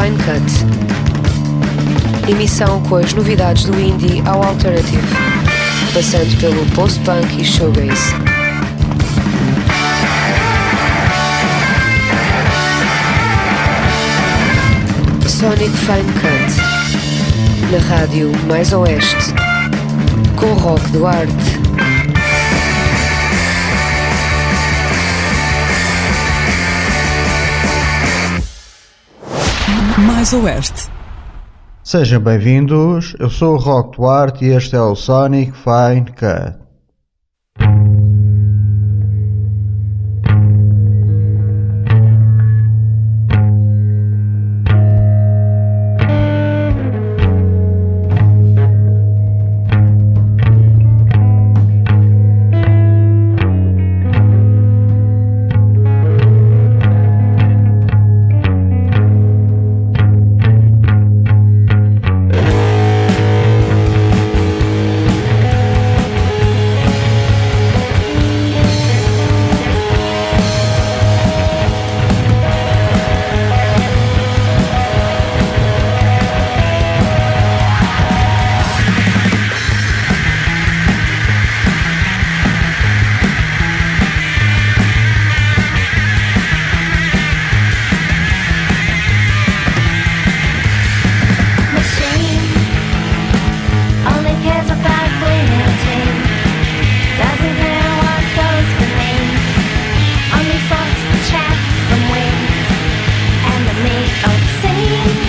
Fine Cut. Emissão com as novidades do indie ao alternative, passando pelo post-punk e showgaze. Sonic Fine Cut. Na rádio Mais Oeste. Com Rock Duarte. Mais Oeste. Sejam bem-vindos, eu sou o Rock Duarte e este é o Sonic Fine Cut. I'll sing.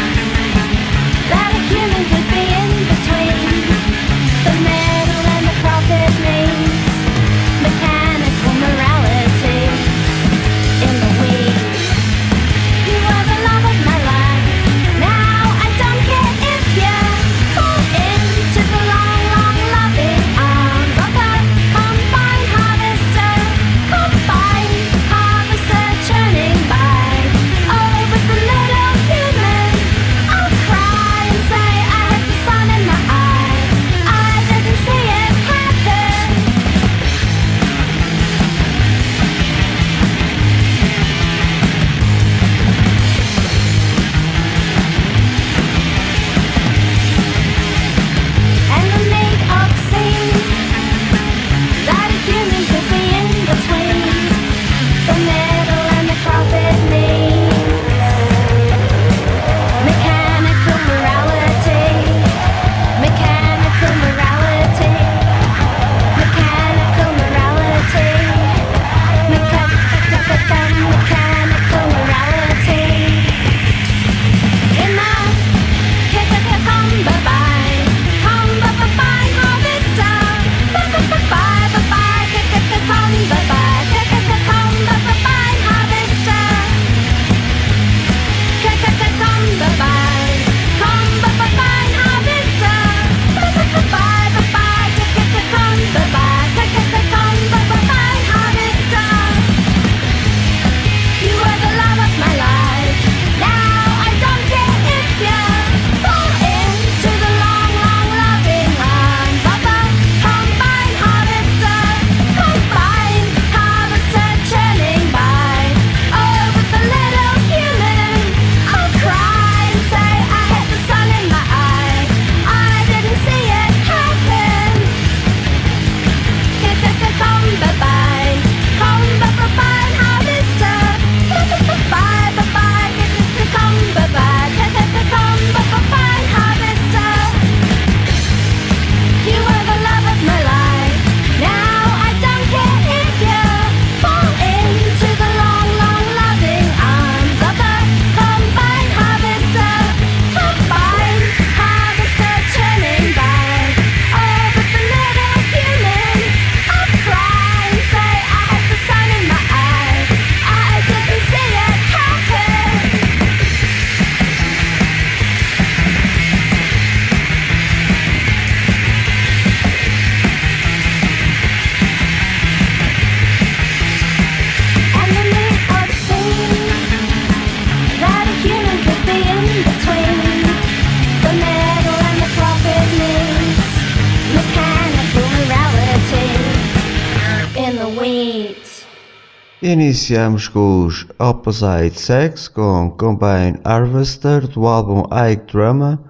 Iniciamos com os Opposite Sex com Combine Harvester do álbum Ike Drama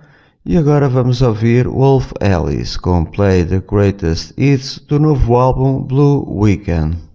e agora vamos ouvir Wolf Alice com Play the Greatest Hits do novo álbum Blue Weekend.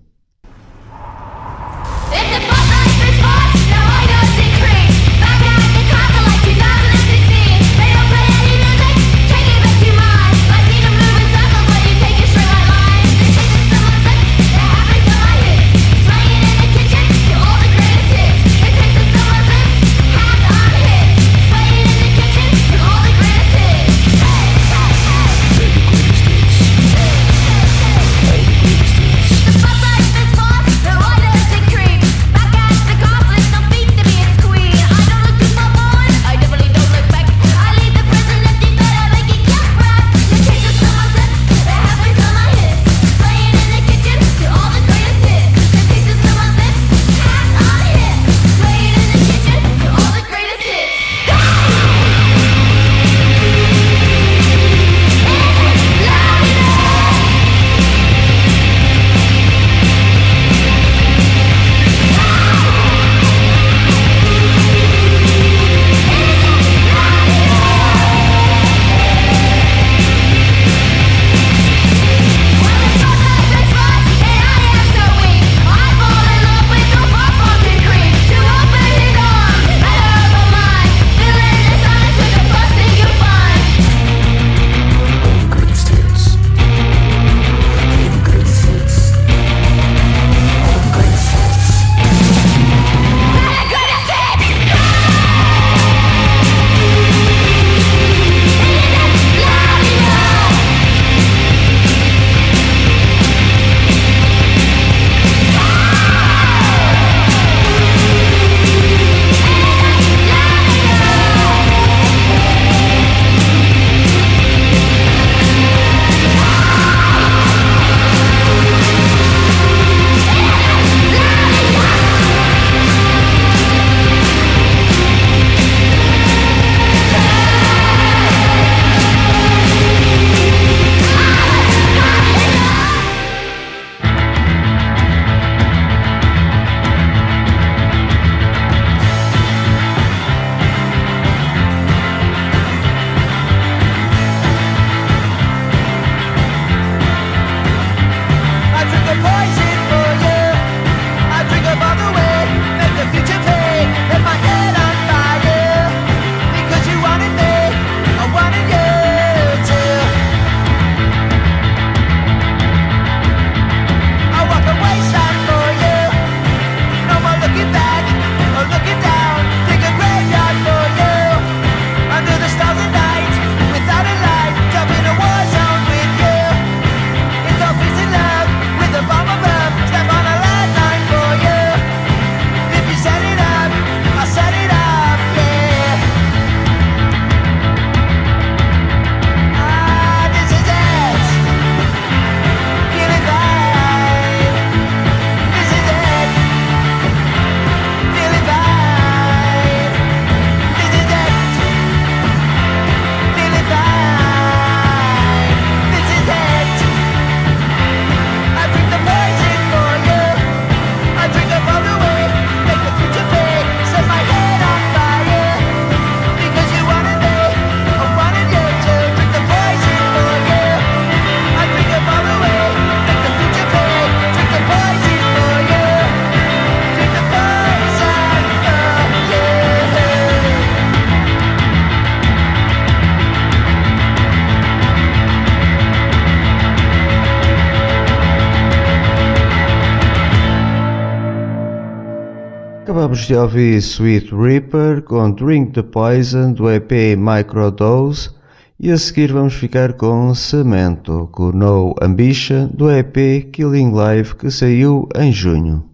Acabamos de ouvir Sweet Reaper com Drink the Poison do EP Microdose e a seguir vamos ficar com Cemento com No Ambition do EP Killing Live que saiu em junho.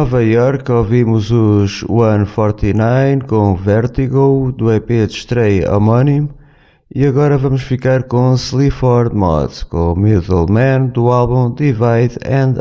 Nova York ouvimos os 149 com Vertigo do EP de estreia homónimo e agora vamos ficar com Sleaford Mods com Middleman do álbum Divide and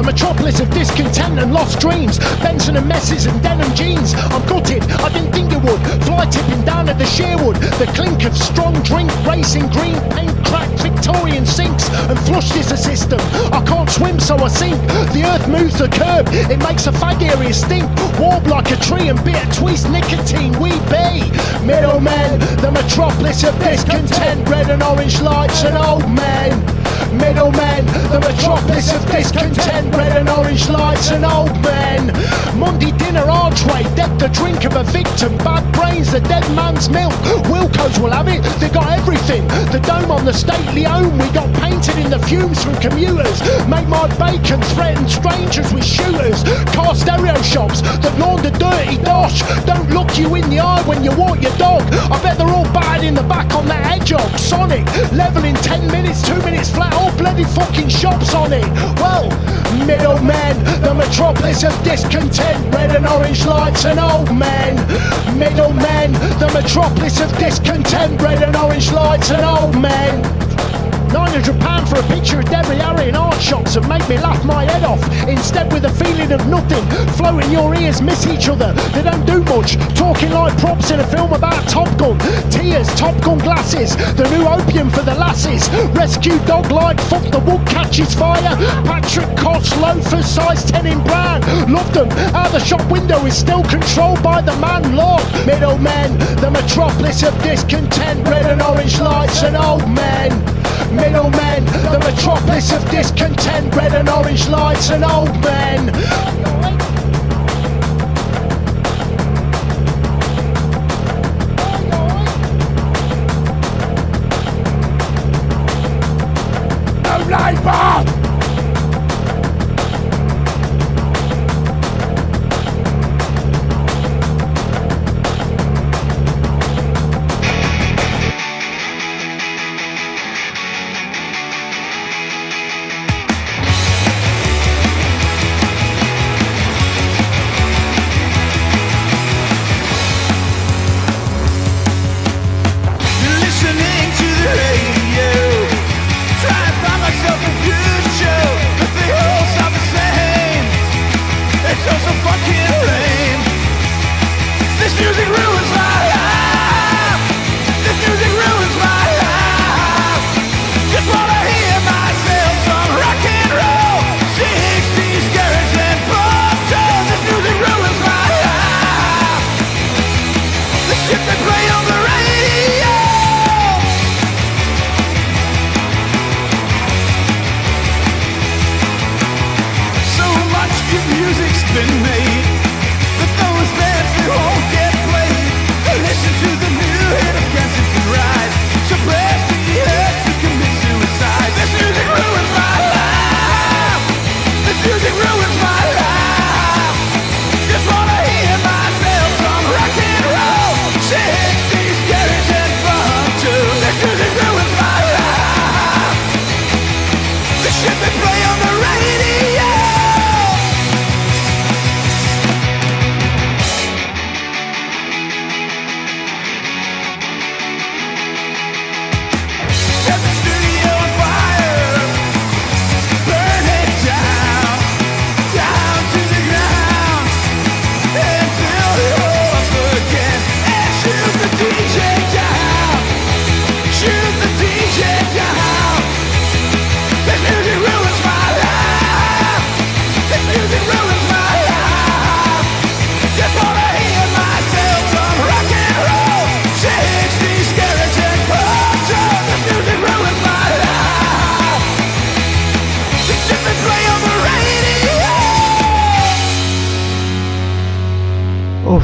Acid. dreams, Benson and messes and denim jeans. I'm gutted, I didn't think it would. Fly tipping down at the Sherwood, the clink of strong drink, racing green paint, cracked Victorian sinks, and flush is a system. I can't swim, so I sink. The earth moves the curb, it makes a fag area stink. Warm like a tree and bitter twist nicotine. We be middlemen, the metropolis of discontent, red and orange lights and old men middlemen, the metropolis of discontent, red and orange lights and old men. Monday dinner archway, dead the drink of a victim, bad brains, the dead man's milk. Wilko's will have it, they got everything. The dome on the stately home, we got painted in the fumes from commuters. Make my bacon, threaten strangers with shooters. Car stereo shops that launder dirty dosh. Don't look you in the eye when you walk your dog. I bet they're all bad in the back on that hedgehog. Sonic, level in 10 minutes, 2 minutes flat all bloody fucking shops on it. Well, middlemen, the metropolis of discontent, red and orange lights and old men. Middlemen, the metropolis of discontent, red and orange lights and old men. £900 for a picture of Debbie Harry in art shops and make me laugh my head off. Instead, with a feeling of nothing, flowing your ears miss each other. They don't do much, talking like props in a film about Top Gun. Tears, Top Gun glasses, the new opium for the lasses. Rescue dog like fuck the wood catches fire. Patrick Cox loafers, size 10 in brown. Love them, how the shop window is still controlled by the man Lord. Middlemen, the metropolis of discontent, red and orange lights and old men middlemen, the metropolis of discontent, red and orange lights and old men.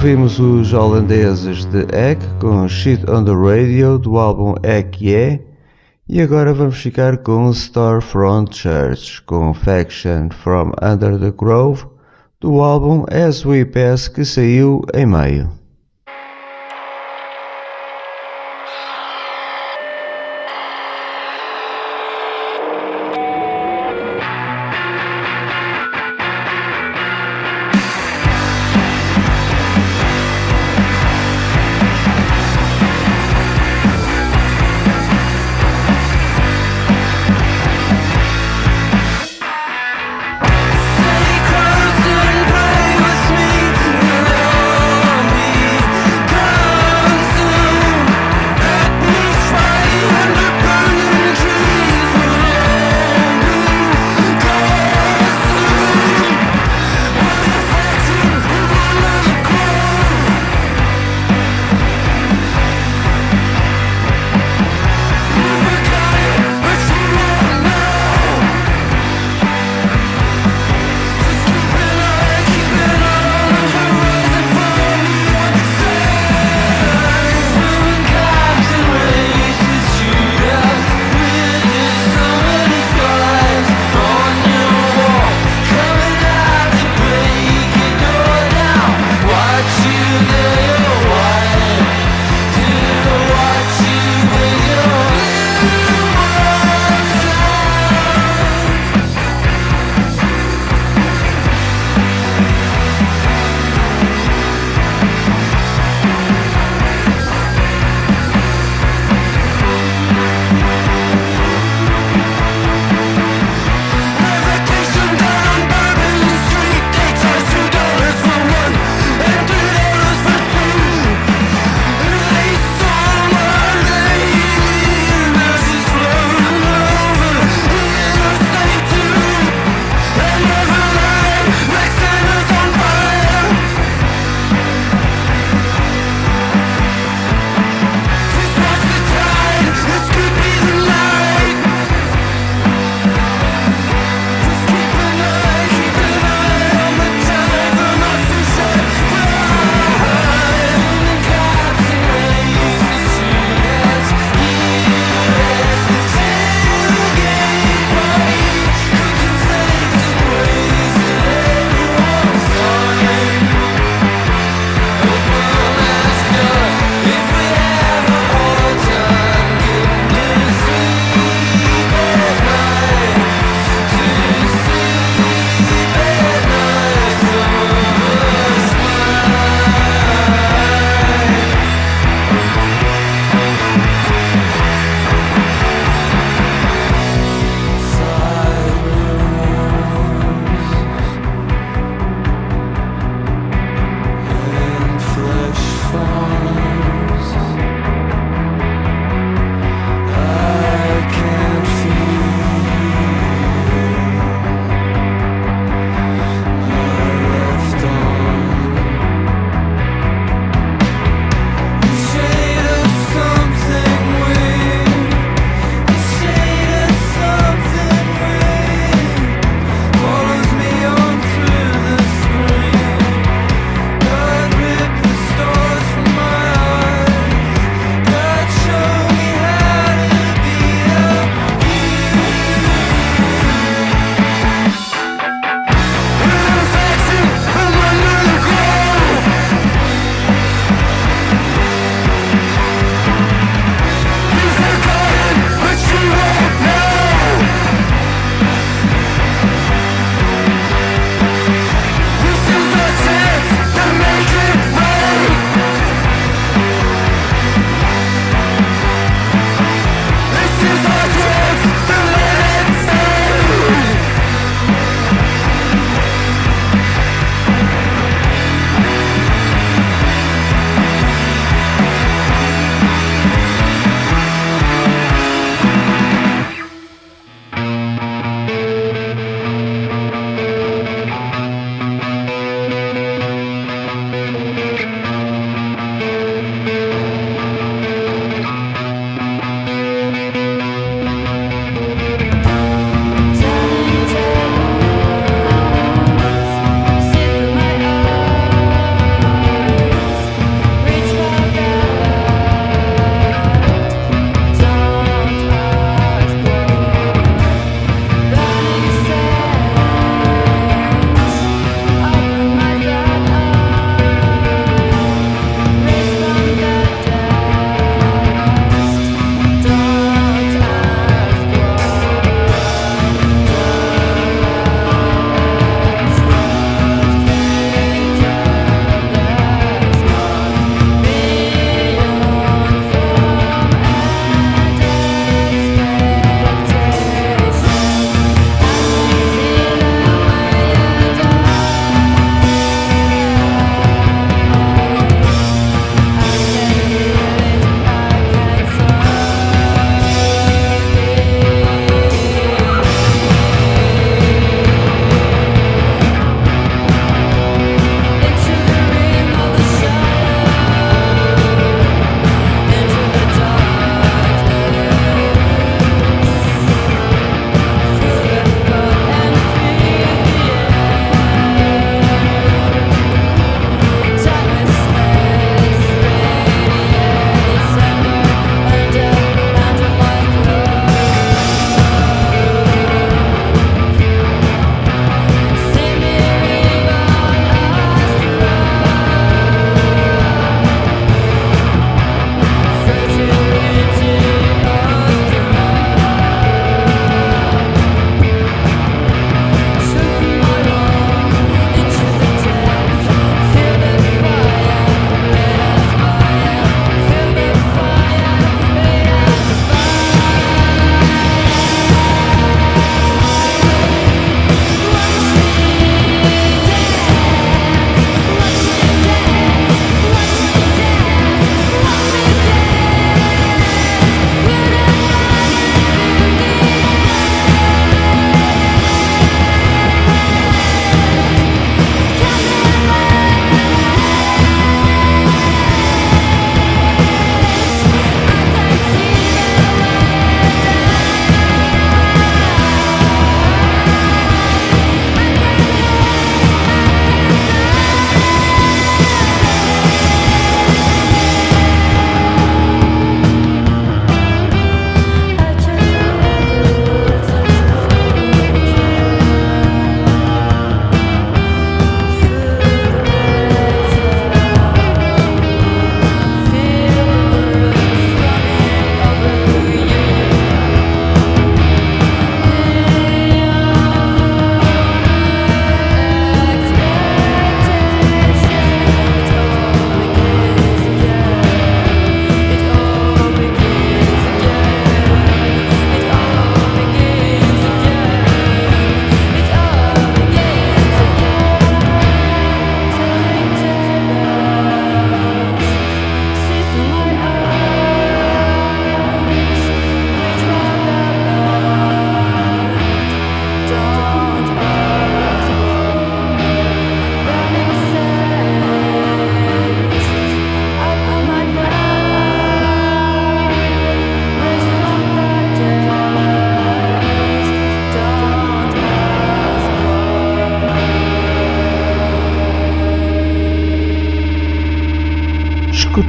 Ouvimos os holandeses de Egg com Shit on the Radio do álbum Egg Yeah E agora vamos ficar com Storefront Church, com Faction from Under the Grove, do álbum As We Pass que saiu em maio.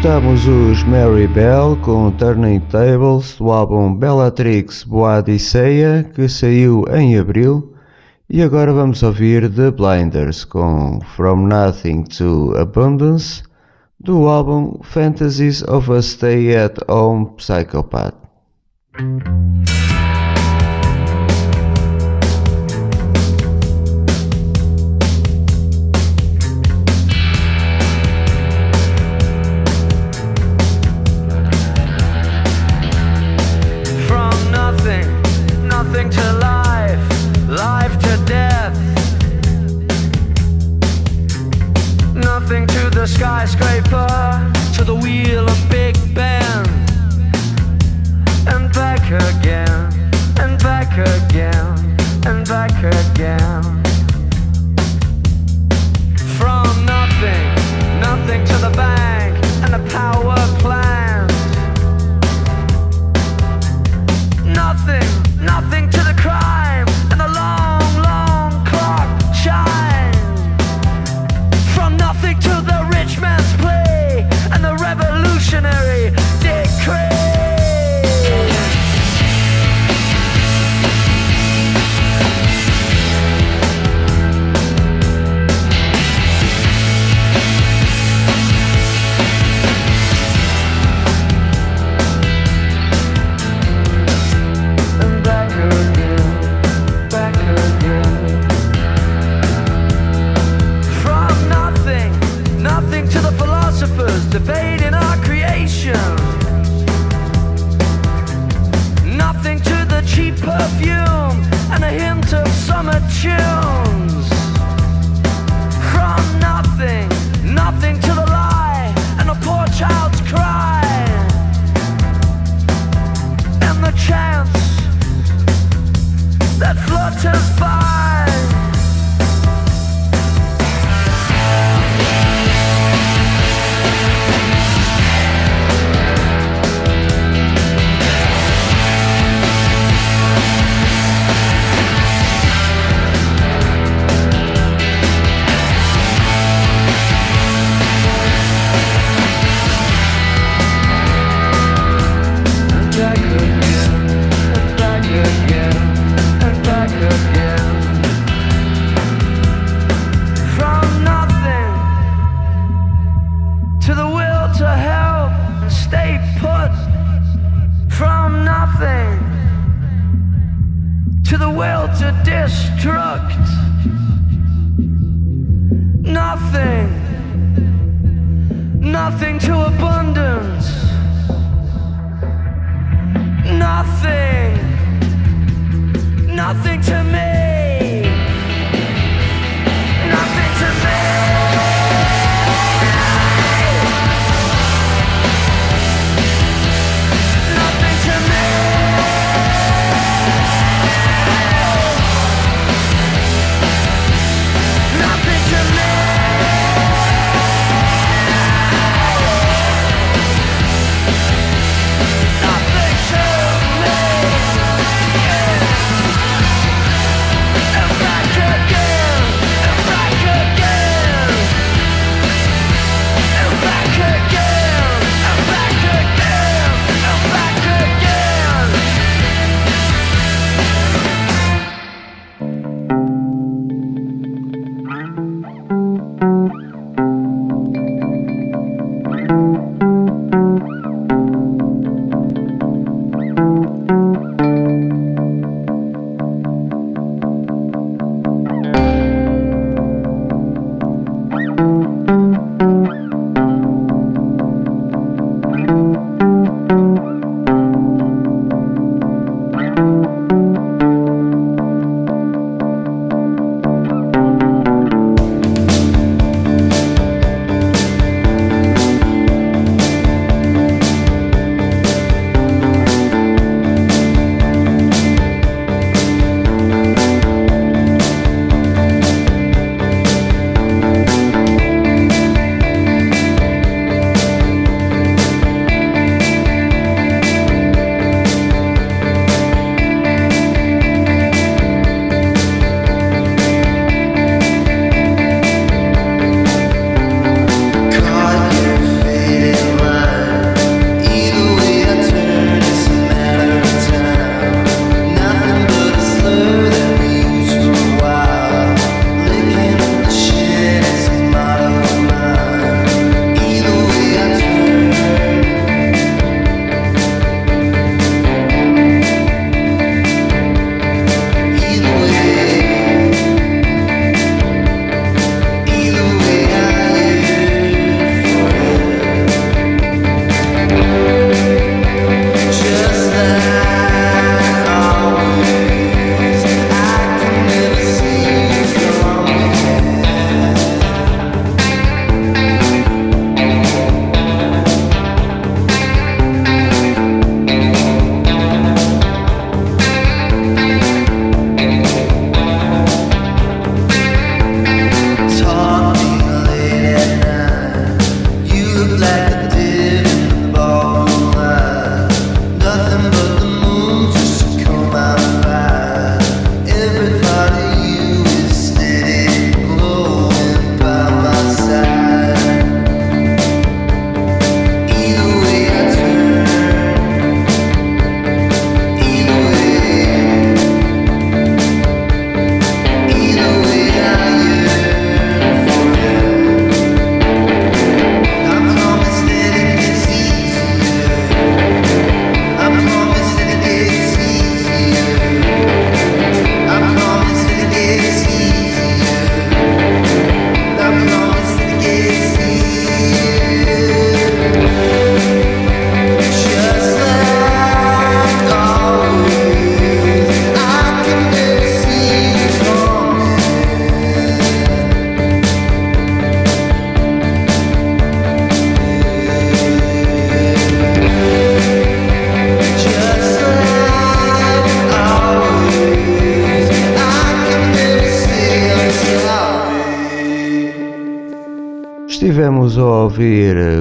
Escutamos os Mary Bell com Turning Tables do álbum Bellatrix Boadicea que saiu em abril e agora vamos ouvir The Blinders com From Nothing to Abundance do álbum Fantasies of a Stay at Home Psychopath.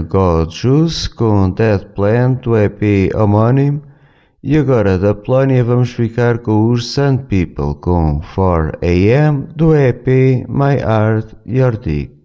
God Juice com Dead Plant do EP homónimo e agora da Polónia vamos ficar com os Sun People com 4am do EP My Art Your Dick.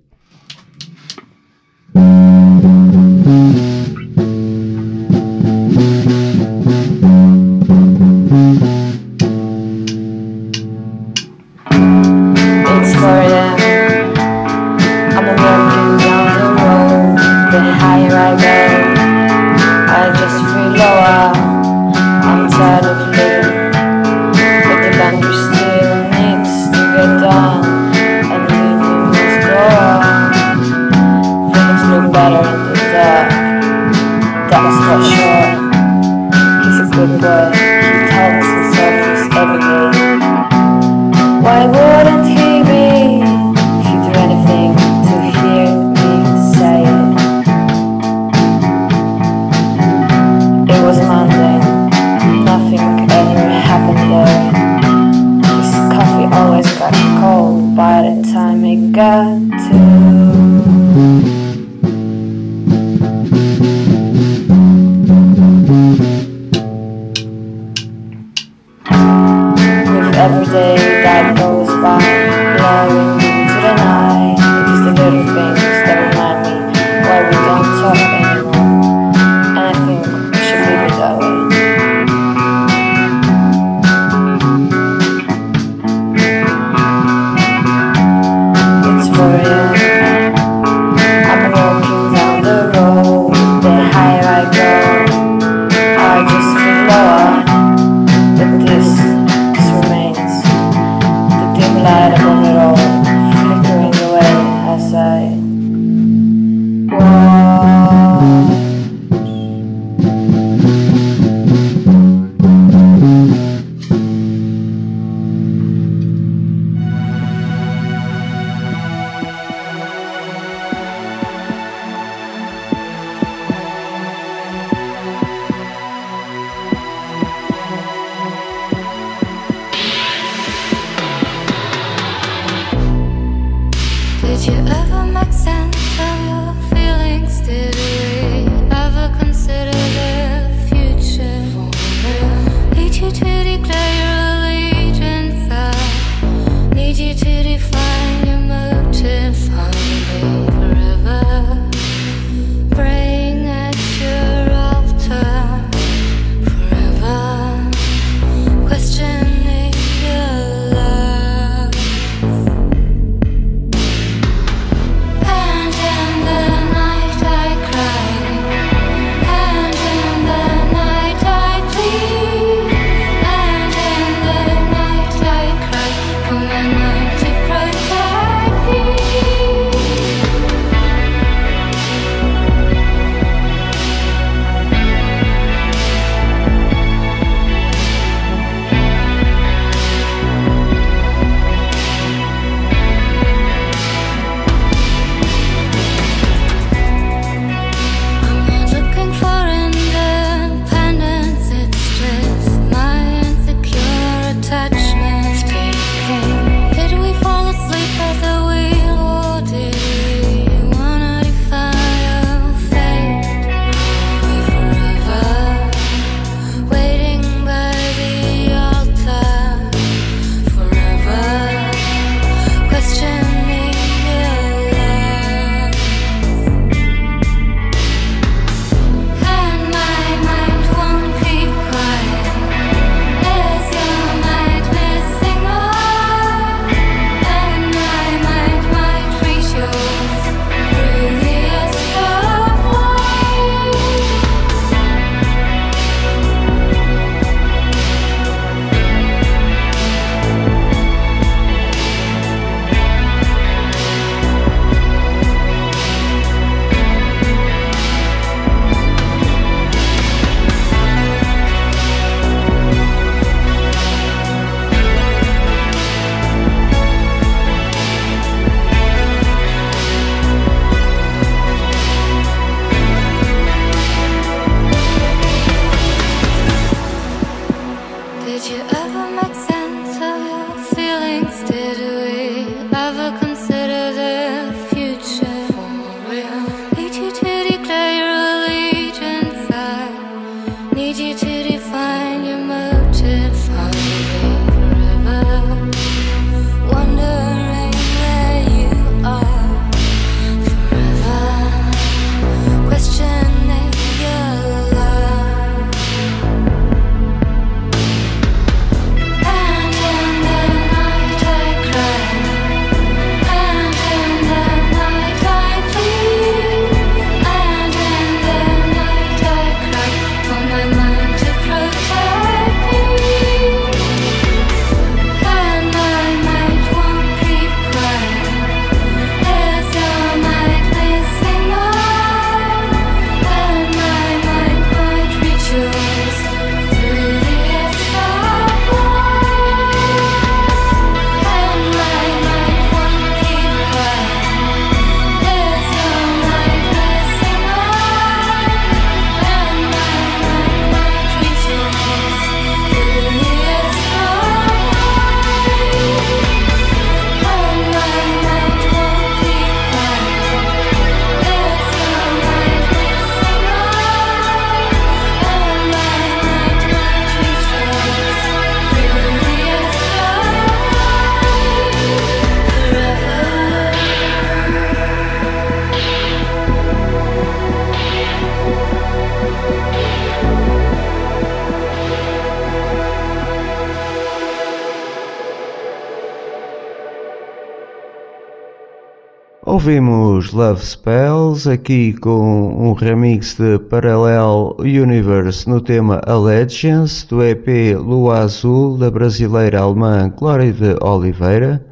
Ouvimos Love Spells aqui com um remix de Parallel Universe no tema Allegiance do EP Lua Azul da brasileira alemã Glória de Oliveira.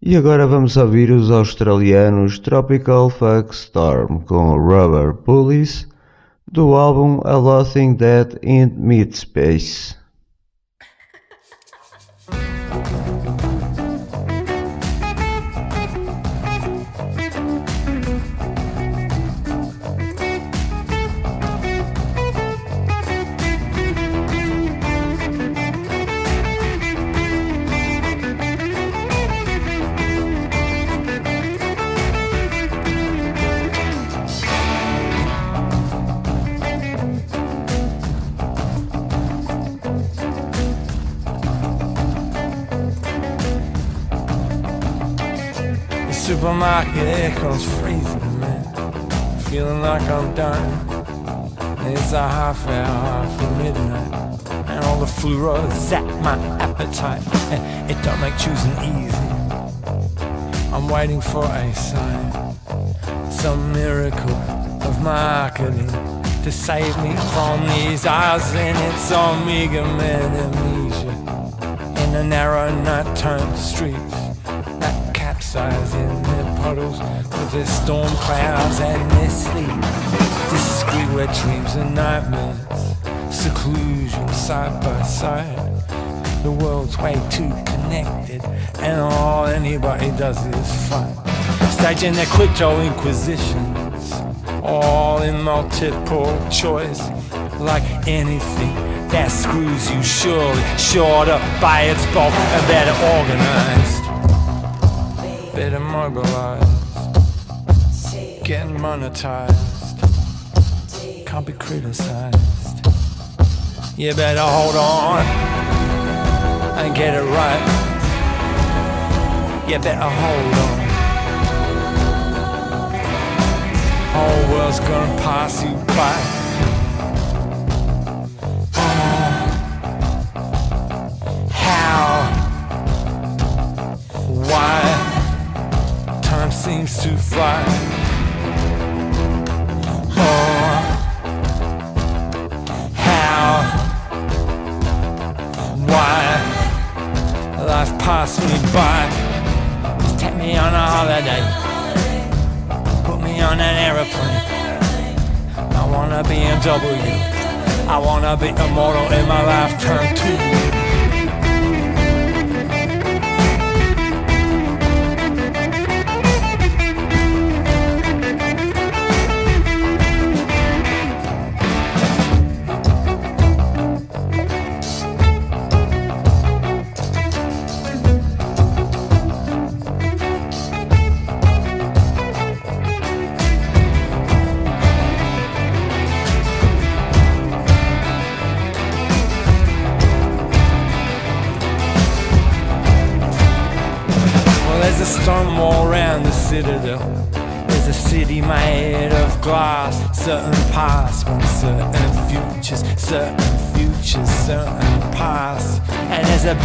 E agora vamos ouvir os australianos Tropical Fuck Storm com Rubber Pulleys do álbum A Loathing Dead in Mid Space. Supermarket aircon's freezing, man. Feeling like I'm dying. It's a half hour after midnight, and all the fluoro zap my appetite. It don't make choosing easy. I'm waiting for a sign, some miracle of marketing to save me from these eyes and its omega man amnesia in the narrow night-turned streets that their puddles with their storm clouds and their sleep. Discreet wet dreams and nightmares, seclusion side by side. The world's way too connected, and all anybody does is fight. Staging their crypto inquisitions, all in multiple choice, like anything that screws you surely, shorter by its bulk and better organized better mobilized, getting monetized, can't be criticized. You better hold on and get it right. You better hold on. Whole world's gonna pass you by. Seems to fly. Oh, how, why life passed me by. Just take me on a holiday, put me on an aeroplane. I wanna be in W. I wanna be immortal in my lifetime too.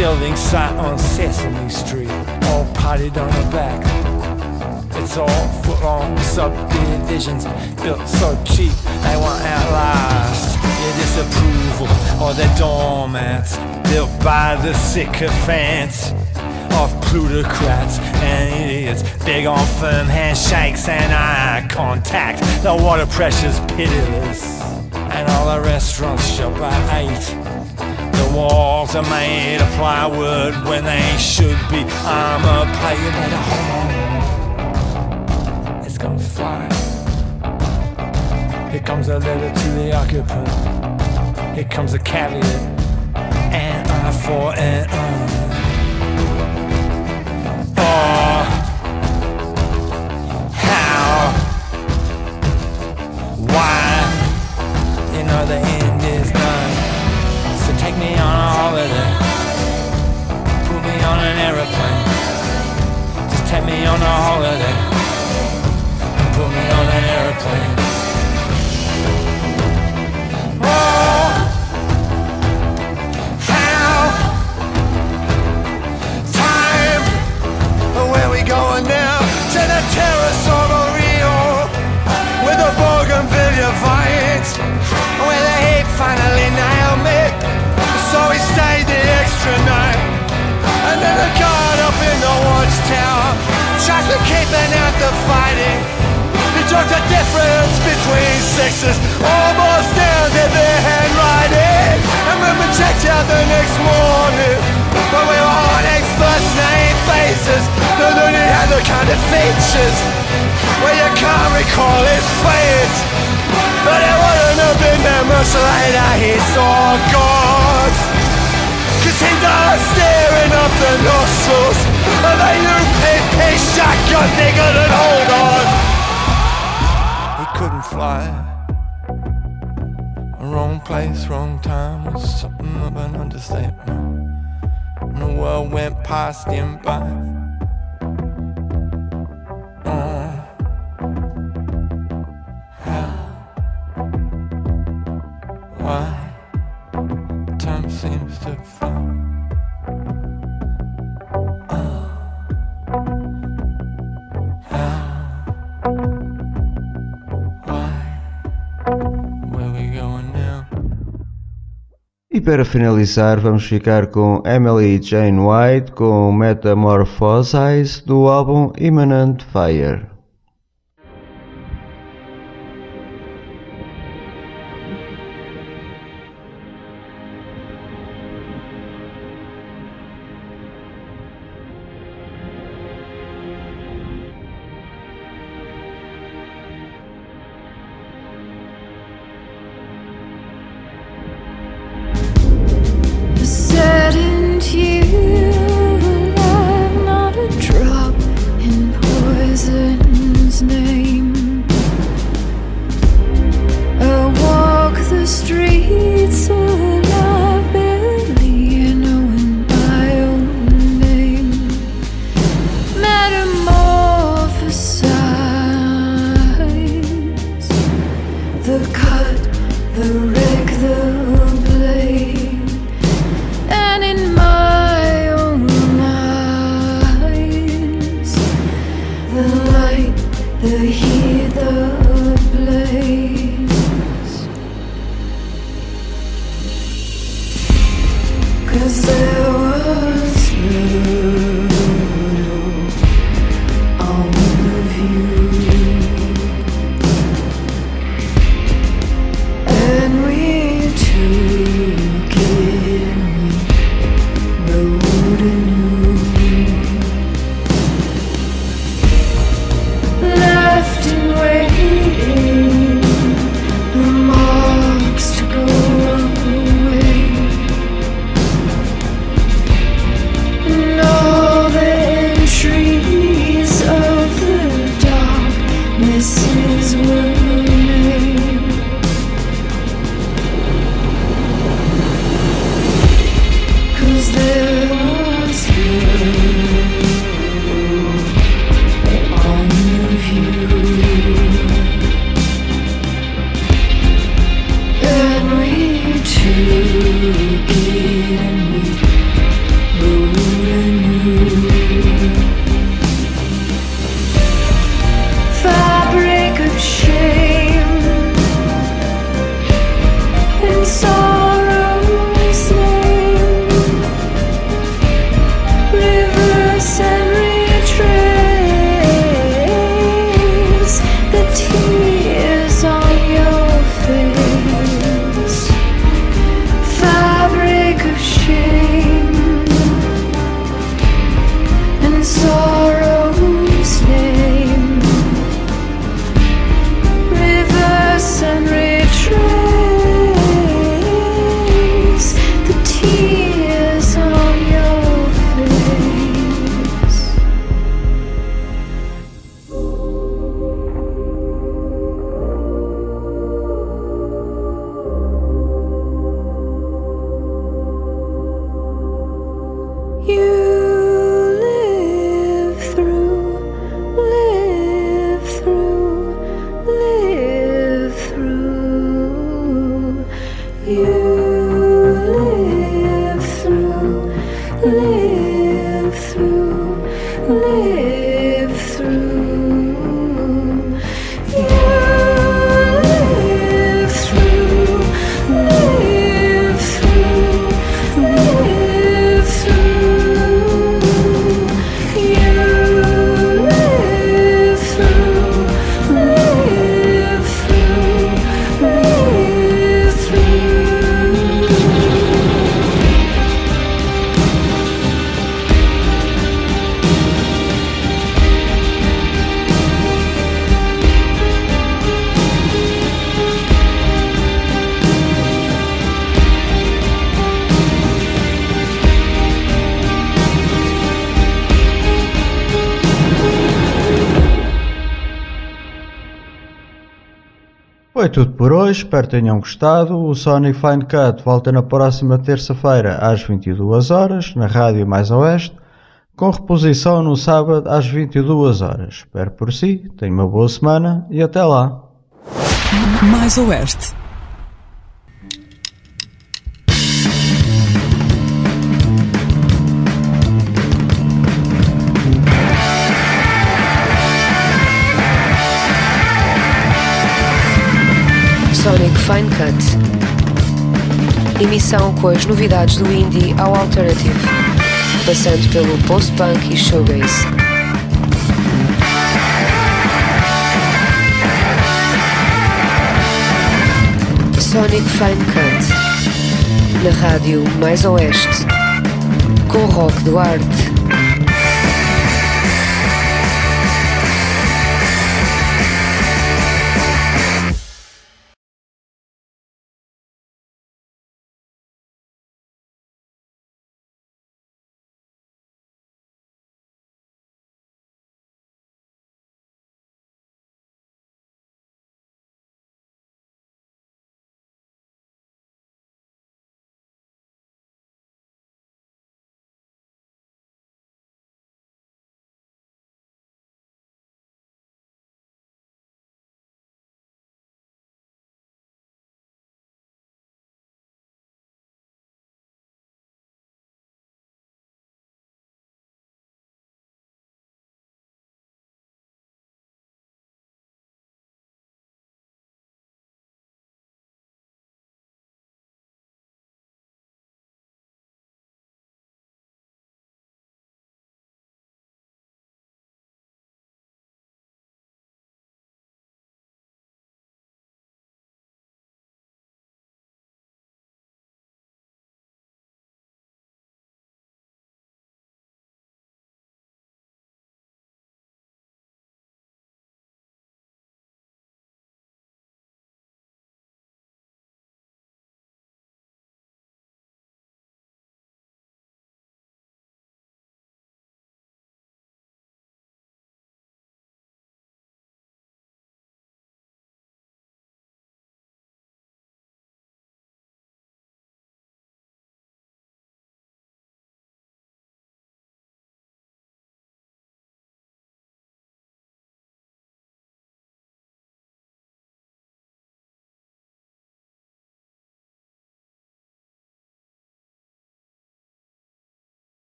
Building site on Sesame Street, all potted on the back. It's all foot long subdivisions built so cheap they won't outlast your disapproval or their doormats built by the sycophants of plutocrats and idiots. Big on firm handshakes and eye contact. The water pressure's pitiless, and all the restaurants shut by eight. The walls are made of plywood when they should be better hold on, it's gonna fly. Here comes a letter to the occupant. Here comes a caveat, and I for an eye. para finalizar, vamos ficar com Emily Jane White com Metamorphosize do álbum Imminent Fire. Tudo por hoje, espero que tenham gostado. O Sonic Fine Cut volta na próxima terça-feira às 22 horas na Rádio Mais Oeste, com reposição no sábado às 22 horas. Espero por si, tenha uma boa semana e até lá. Mais Oeste. Fine Cut. Emissão com as novidades do indie ao alternative, passando pelo post-punk e showgaze. Sonic Fine Cut. Na rádio Mais Oeste. Com Rock Duarte.